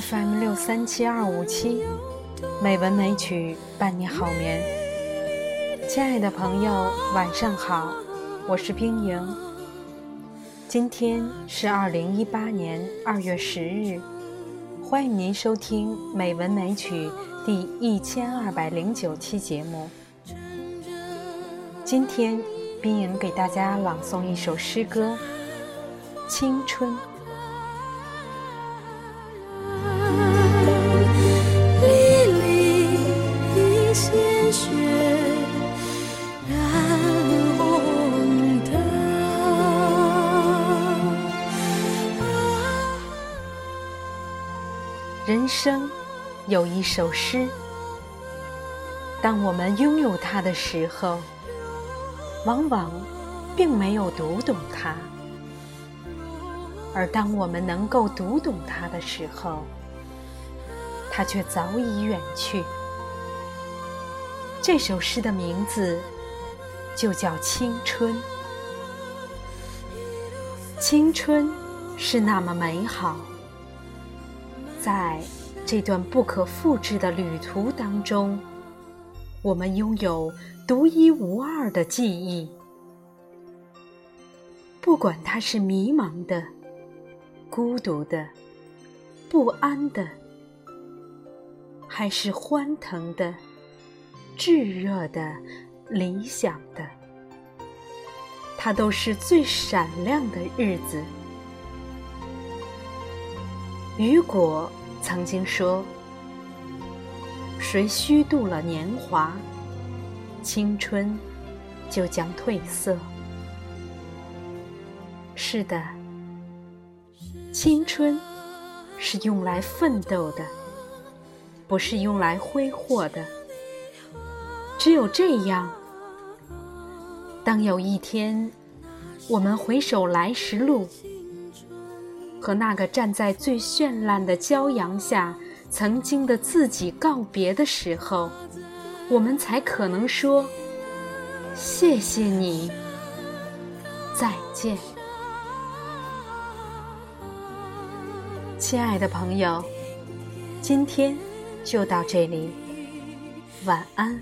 FM 六三七二五七，美文美曲伴你好眠。亲爱的朋友，晚上好，我是冰莹。今天是二零一八年二月十日，欢迎您收听《美文美曲》第一千二百零九期节目。今天，冰莹给大家朗诵一首诗歌《青春》。人生有一首诗，当我们拥有它的时候，往往并没有读懂它；而当我们能够读懂它的时候，它却早已远去。这首诗的名字就叫青春。青春是那么美好。在这段不可复制的旅途当中，我们拥有独一无二的记忆。不管它是迷茫的、孤独的、不安的，还是欢腾的、炙热的、理想的，它都是最闪亮的日子。雨果曾经说：“谁虚度了年华，青春就将褪色。”是的，青春是用来奋斗的，不是用来挥霍的。只有这样，当有一天我们回首来时路。和那个站在最绚烂的骄阳下，曾经的自己告别的时候，我们才可能说：“谢谢你，再见。”亲爱的朋友，今天就到这里，晚安。